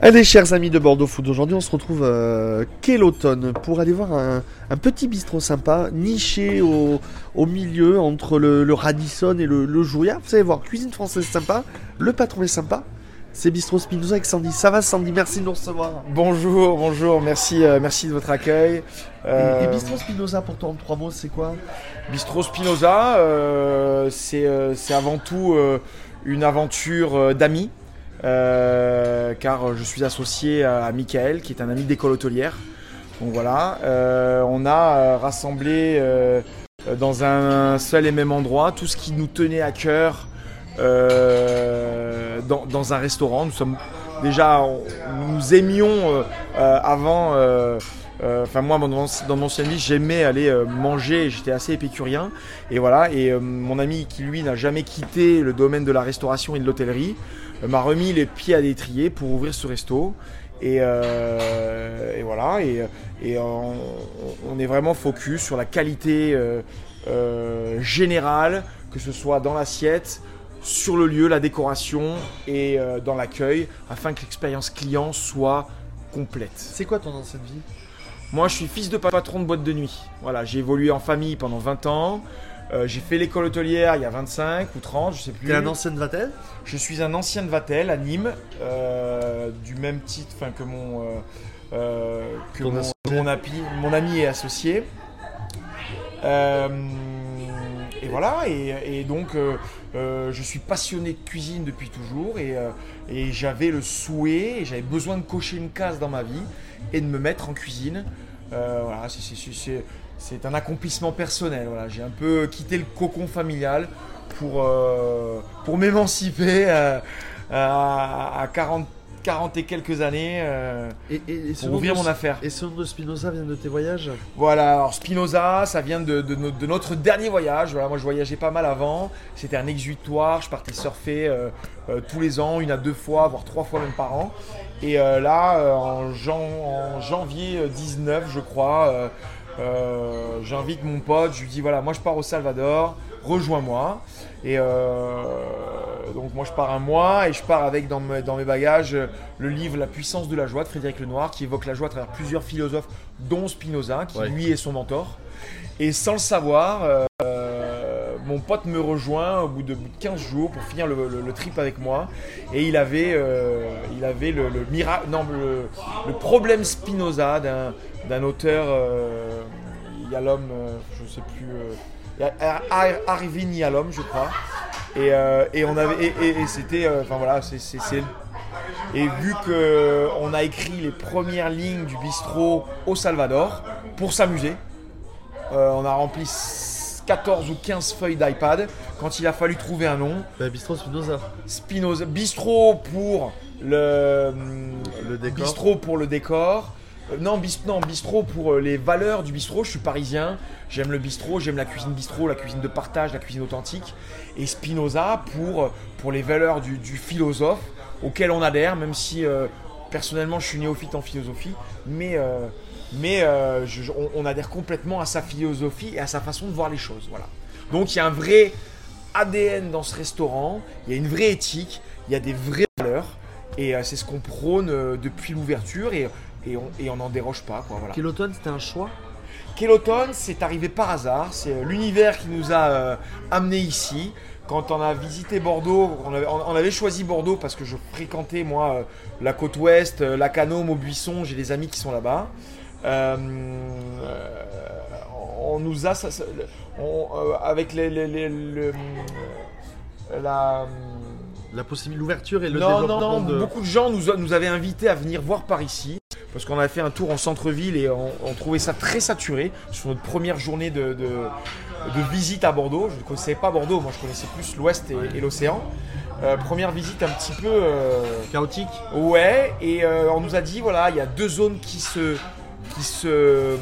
Allez, chers amis de Bordeaux Food, aujourd'hui on se retrouve euh, quel automne pour aller voir un, un petit bistrot sympa, niché au, au milieu entre le, le Radisson et le, le Jouria. Vous allez voir, cuisine française sympa, le patron est sympa. C'est Bistrot Spinoza avec Sandy. Ça va Sandy? Merci de nous recevoir. Bonjour, bonjour, merci, euh, merci de votre accueil. Euh, Et, et Bistrot Spinoza pour toi en trois mots, c'est quoi? Bistro Spinoza, euh, c'est euh, avant tout euh, une aventure euh, d'amis, euh, car euh, je suis associé à, Michael, qui est un ami d'école hôtelière. Donc voilà, euh, on a rassemblé dans un seul et même endroit tout ce qui nous tenait à cœur dans, un restaurant. Nous sommes déjà, nous aimions avant. Enfin moi, dans mon, dans mon ancienne vie, j'aimais aller manger. J'étais assez épicurien. Et voilà. Et mon ami qui lui n'a jamais quitté le domaine de la restauration et de l'hôtellerie m'a remis les pieds à l'étrier pour ouvrir ce resto. Et, euh, et voilà. Et, et on, on est vraiment focus sur la qualité euh, euh, générale, que ce soit dans l'assiette, sur le lieu, la décoration et euh, dans l'accueil, afin que l'expérience client soit complète. C'est quoi ton ancienne vie Moi, je suis fils de patron de boîte de nuit. Voilà, j'ai évolué en famille pendant 20 ans. Euh, j'ai fait l'école hôtelière il y a 25 ou 30, je sais plus. T'es un ancienne Vatel? Je suis un ancien de Vatel à Nîmes, euh, du même titre enfin, que mon, euh, que mon, mon api- mon ami est associé. Et voilà, et, et donc je suis passionné de cuisine depuis toujours et, et j'avais le souhait, et j'avais besoin de cocher une case dans ma vie et de me mettre en cuisine. Voilà, c'est- c'est- un accomplissement personnel. Voilà. J'ai un peu quitté le cocon familial pour, euh, pour m'émanciper euh, à, à 40, 40 et quelques années euh, et, et, et ce pour ouvrir de- mon affaire. Et ce nom de Spinoza vient de tes voyages Voilà, alors Spinoza, ça vient de, de no- de notre dernier voyage. Voilà, moi je voyageais pas mal avant. C'était un exutoire. Je partais surfer euh, euh, tous les ans, une à deux fois, voire trois fois même par an. Et euh, là, euh, en, jan- en janvier euh, 19, je crois, euh, j'invite mon pote. Je lui dis voilà, moi je pars au Salvador, rejoins-moi. Et euh, donc moi je pars un mois et je pars avec dans, mes- dans mes bagages le livre La puissance de la joie de Frédéric Lenoir qui évoque la joie à travers plusieurs philosophes dont Spinoza qui Ouais. lui est son mentor. Et sans le savoir, euh, mon pote me rejoint au bout de, bout de 15 jours pour finir le, trip avec moi. Et il avait, euh, il avait le, le non, le, problème Spinoza d'un, auteur, euh, Yalom, euh, je sais plus, euh, Ar- Ar- Arvin Yalom, je crois. Et, et on avait, et, c'était, enfin voilà, c'est, et vu que on a écrit les premières lignes du bistrot au Salvador pour s'amuser, on a rempli 14 ou 15 feuilles d'iPad. Quand il a fallu trouver un nom, bah, Bistrot Spinoza. Spinoza, bistrot pour le, Le décor. bistrot pour le décor. Euh, Non, bis- non, bistrot pour euh, les valeurs du bistrot. Je suis parisien, j'aime le bistrot, j'aime la cuisine bistrot, la cuisine de partage, la cuisine authentique. Et Spinoza pour, pour les valeurs du, du philosophe auquel on adhère, même si euh, personnellement je suis néophyte en philosophie, mais, euh, mais euh, je- on, on adhère complètement à sa philosophie et à sa façon de voir les choses. Voilà. Donc il y a un vrai ADN dans ce restaurant, il y a une vraie éthique, il y a des vraies valeurs. Et euh, c'est ce qu'on prône euh, depuis l'ouverture et, et on n'en déroge pas. Quoi, voilà. Quel automne c'était un choix? Quel automne, c'est arrivé par hasard. C'est l'univers qui nous a amenés ici. Quand on a visité Bordeaux, on avait, on- on avait choisi Bordeaux parce que je fréquentais moi la côte ouest, Lacanau, Maubuisson, j'ai des amis qui sont là-bas. Euh, on nous a, ça- ça- on, avec les, les- les- le- la, l'ouverture et le non, non, développement non, de... beaucoup de gens nous, nous avaient invités à venir voir par ici. Parce qu'on a fait un tour en centre-ville et on, on trouvait ça très saturé sur notre première journée de, de- de visite à Bordeaux. Je ne connaissais pas Bordeaux, moi je connaissais plus l'ouest et, et l'océan. Euh, première visite un petit peu. euh, Chaotique Ouais, et euh, on nous a dit voilà, il y a deux zones qui se qui se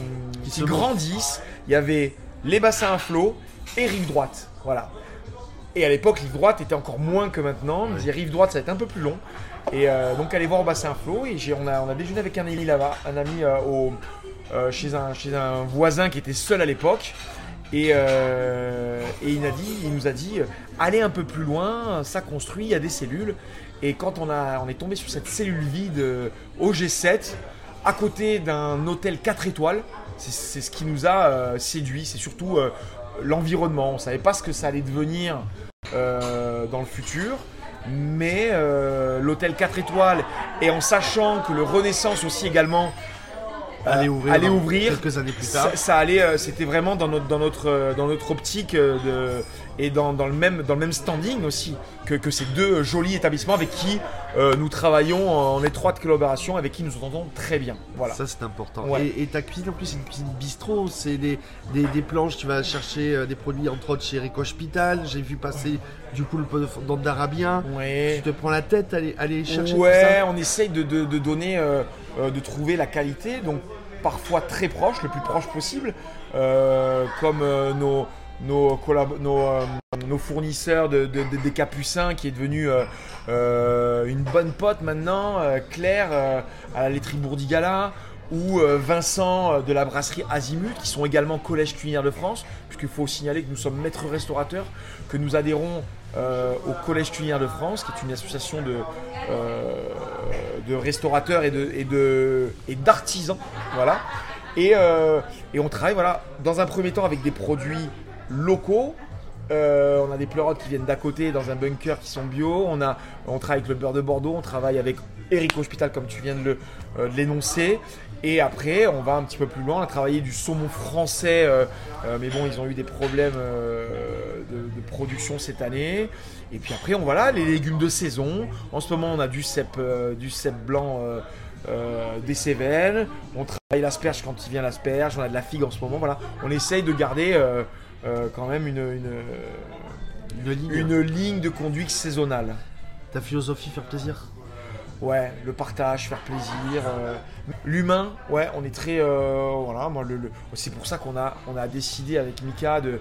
Qui qui, se grandissent. Il y avait les bassins à flot et rive droite. Voilà. Et à l'époque, rive droite était encore moins que maintenant. Dit rive droite, ça va être un peu plus long. Et euh, donc aller voir au bassin à flot. Et on a, on a déjeuné avec un ami là-bas, un ami euh, au, euh, chez, un, chez un voisin qui était seul à l'époque. Et, euh, et il, a dit, il nous a dit, allez un peu plus loin, ça construit, il y a des cellules. Et quand on, a, on est tombé sur cette cellule vide euh, au G7, à côté d'un hôtel 4 étoiles, c'est ce qui nous a euh, séduit. C'est surtout euh, l'environnement. On ne savait pas ce que ça allait devenir euh, dans le futur. Mais l'hôtel 4 étoiles, et en sachant que le Renaissance aussi également ouvrir. allait ouvrir, Quelques années plus tard. ça, ça allait, c'était vraiment dans notre, dans notre, dans notre optique de, et dans, dans le même, dans le même standing aussi que, que ces deux jolis établissements avec qui euh, nous travaillons en étroite collaboration, avec qui nous entendons très bien. Voilà. Ça c'est important. Ouais. Et, et ta cuisine en plus c'est une cuisine bistrot, c'est des, des, des planches, tu vas chercher euh, des produits entre autres chez Rico Hospital, j'ai vu passer du coup le fondant d'Arabien. Ouais. Tu te prends la tête à aller, aller chercher tout Ouais, ça on essaye de, de- de donner, euh, de trouver la qualité, donc parfois très proche, le plus proche possible, comme nos, nos, euh, nos fournisseurs de, de- de- des Capucins, qui est devenu euh, euh, une bonne pote maintenant, Claire à la laiterie Bourdigala, ou Vincent de la brasserie Azimut, qui sont également collège culinaire de France, puisqu'il faut signaler que nous sommes maîtres restaurateurs, que nous adhérons au Collège culinaire de France, qui est une association de, de restaurateurs et et de et d'artisans, voilà. Et, et on travaille, voilà, dans un premier temps avec des produits locaux. Euh, on a des pleurotes qui viennent d'à côté dans un bunker qui sont bio. On, a, travaille avec le beurre de Bordeaux. On travaille avec Eric Hospital, comme tu viens euh, de l'énoncer. Et après, on va un petit peu plus loin. On a travaillé du saumon français, euh, mais bon, ils ont eu des problèmes de, production cette année. Et puis après, on voilà les légumes de saison. En ce moment, on a du cèpe blanc. des Cévennes, on travaille l'asperge quand il vient l'asperge, on a de la figue en ce moment, voilà. On essaye de garder euh, quand même une, une, Une ligne. une ligne de conduite saisonnale. Ta philosophie, faire plaisir. Ouais, le partage, faire plaisir, euh, l'humain, ouais, on est très, euh, voilà, moi, le, le- c'est pour ça qu'on a, on a décidé avec Mika de-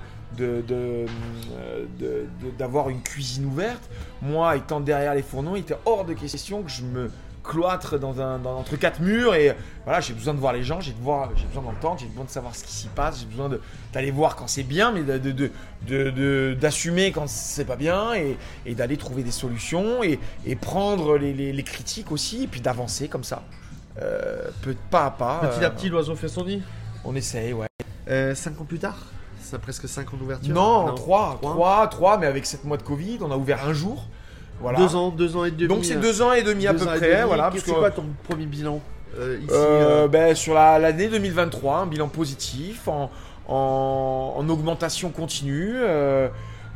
d'avoir une cuisine ouverte. Moi, étant derrière les fourneaux, il était hors de question que je me cloître dans un, dans- entre quatre murs et voilà, j'ai besoin de voir les gens, j'ai, besoin d'entendre, j'ai besoin de savoir ce qui s'y passe, j'ai besoin de, d'aller voir quand c'est bien, mais de, de- de- de- de- d'assumer quand c'est pas bien et, et d'aller trouver des solutions et, et prendre les, les- les critiques aussi et puis d'avancer comme ça. Euh, peu, pas à pas. Petit euh, à petit, l'oiseau fait son nid. on essaye, ouais. Euh, cinq ans plus tard Ça a presque 5 ans d'ouverture Non, 3, trois. 3, 3, mais avec 7 mois de Covid, on a ouvert un jour. Voilà. Deux ans, deux ans et demi. Donc c'est euh, deux ans et demi à peu près, demi. voilà. Qu'est-ce- parce C'est que- quoi ton premier bilan euh, ici Euh, ben, sur la- l'année 2023, un bilan positif, en, en- en augmentation continue.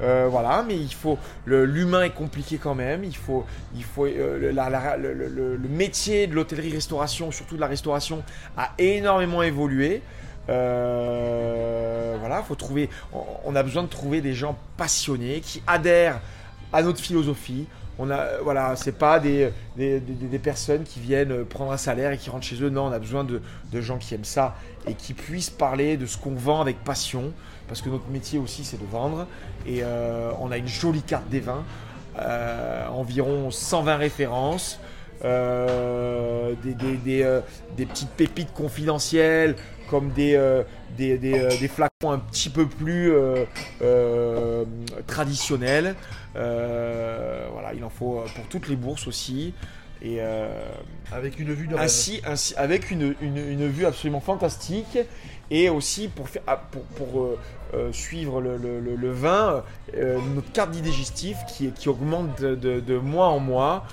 euh, voilà, mais il faut l'humain est compliqué quand même. Il faut, il faut le, la- la- le- le- le- le métier de l'hôtellerie-restauration, surtout de la restauration, a énormément évolué. Voilà, faut trouver. On, on a besoin de trouver des gens passionnés qui adhèrent à notre philosophie. On a, euh, voilà, c'est pas des, personnes qui viennent prendre un salaire et qui rentrent chez eux. Non, on a besoin de, gens qui aiment ça et qui puissent parler de ce qu'on vend avec passion. Parce que notre métier aussi, c'est de vendre. Et euh, on a une jolie carte des vins, euh, environ 120 références. euh, euh, des petites pépites confidentielles comme des, euh, des, des, euh, des flacons un petit peu plus euh, traditionnels. Voilà, il en faut pour toutes les bourses aussi. Et Avec une vue de ainsi, ainsi, avec une, une, une vue absolument fantastique et aussi pour, faire, ah, pour, pour, suivre le, le- le- le vin, notre carte digestif qui, qui augmente de, de- de mois en mois.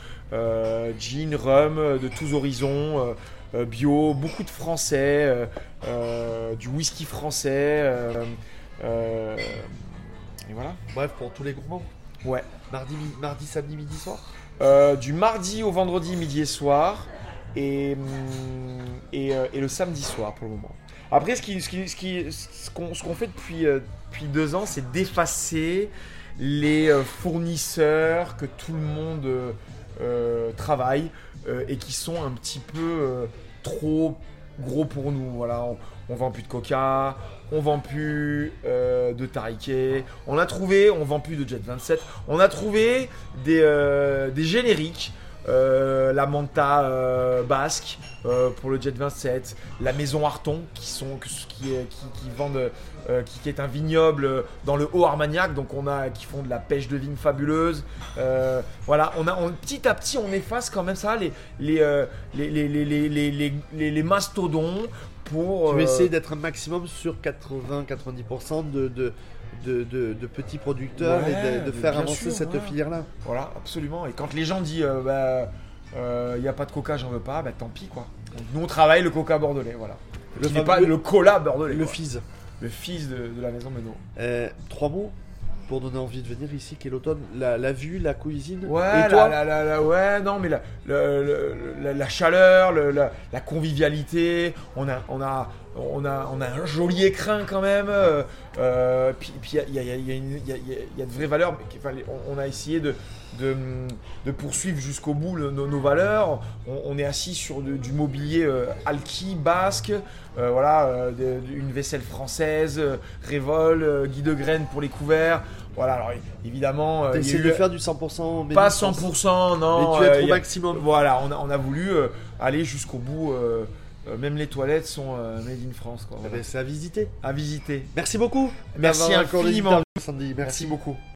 Gin, rhum, de tous horizons, bio, beaucoup de français, du whisky français. euh, euh, et voilà. Bref, pour tous les gourmands. Ouais. Mardi, mardi samedi, midi, soir Euh, du mardi au vendredi midi et soir et, hum, et, euh, et le samedi soir pour le moment. Après, ce qu'on ce qui, ce qui, ce fait depuis, euh, depuis deux ans, c'est d'effacer les euh, fournisseurs que tout le monde euh, euh, travaille euh, et qui sont un petit peu euh, trop gros pour nous. Voilà, on, vend plus de coca, on vend plus euh, de Tariquet, on a trouvé, on vend plus de Jet 27, on a trouvé des, euh, des génériques euh, la Manta euh, basque euh, pour le Jet 27, la Maison Arton qui sont qui, est- qui, qui vendent qui, qui est un vignoble dans le Haut Armagnac, donc on a qui font de la pêche de vigne fabuleuse. Voilà, on a on- petit à petit on efface quand même ça les les les, les, les, les, les, les- les- les mastodons pour Tu essaies d'être un maximum sur 80-90% de, de, de, de- de petits producteurs Ouais, et de, faire avancer sûr, cette voilà. filière-là. Voilà, absolument. Et quand les gens disent euh, bah il n'y a pas de coca, j'en veux pas, bah tant pis quoi. Donc, nous on travaille le coca bordelais, voilà. Le fameux- pas le cola bordelais. Le fils. le fils de, de la maison Menot. Euh, trois mots pour donner envie de venir ici, quel automne la, la vue, la cuisine. Ouais, et toi la, la- la- ouais, non, mais la, la- la chaleur, le- la, la convivialité, on a, on a, on a, on a un joli écrin quand même. euh, euh, puis, il y a, y a- y y a- de vraies valeurs. mais enfin, on, on a essayé de, de, de poursuivre jusqu'au bout le- nos, nos valeurs. On, on est assis sur de- du mobilier euh, alki, basque, euh, voilà, de- une vaisselle française, Révol, Guy de Graines pour les couverts. Voilà, alors évidemment, euh, eu- de faire du 100% made pas in France. 100%, non. Mais tu es au maximum. Voilà, on a, on a voulu aller jusqu'au bout. Euh, même les toilettes sont euh, made in France, quoi. Eh ben, C'est à visiter. À visiter. Merci beaucoup. Merci infiniment. Merci beaucoup.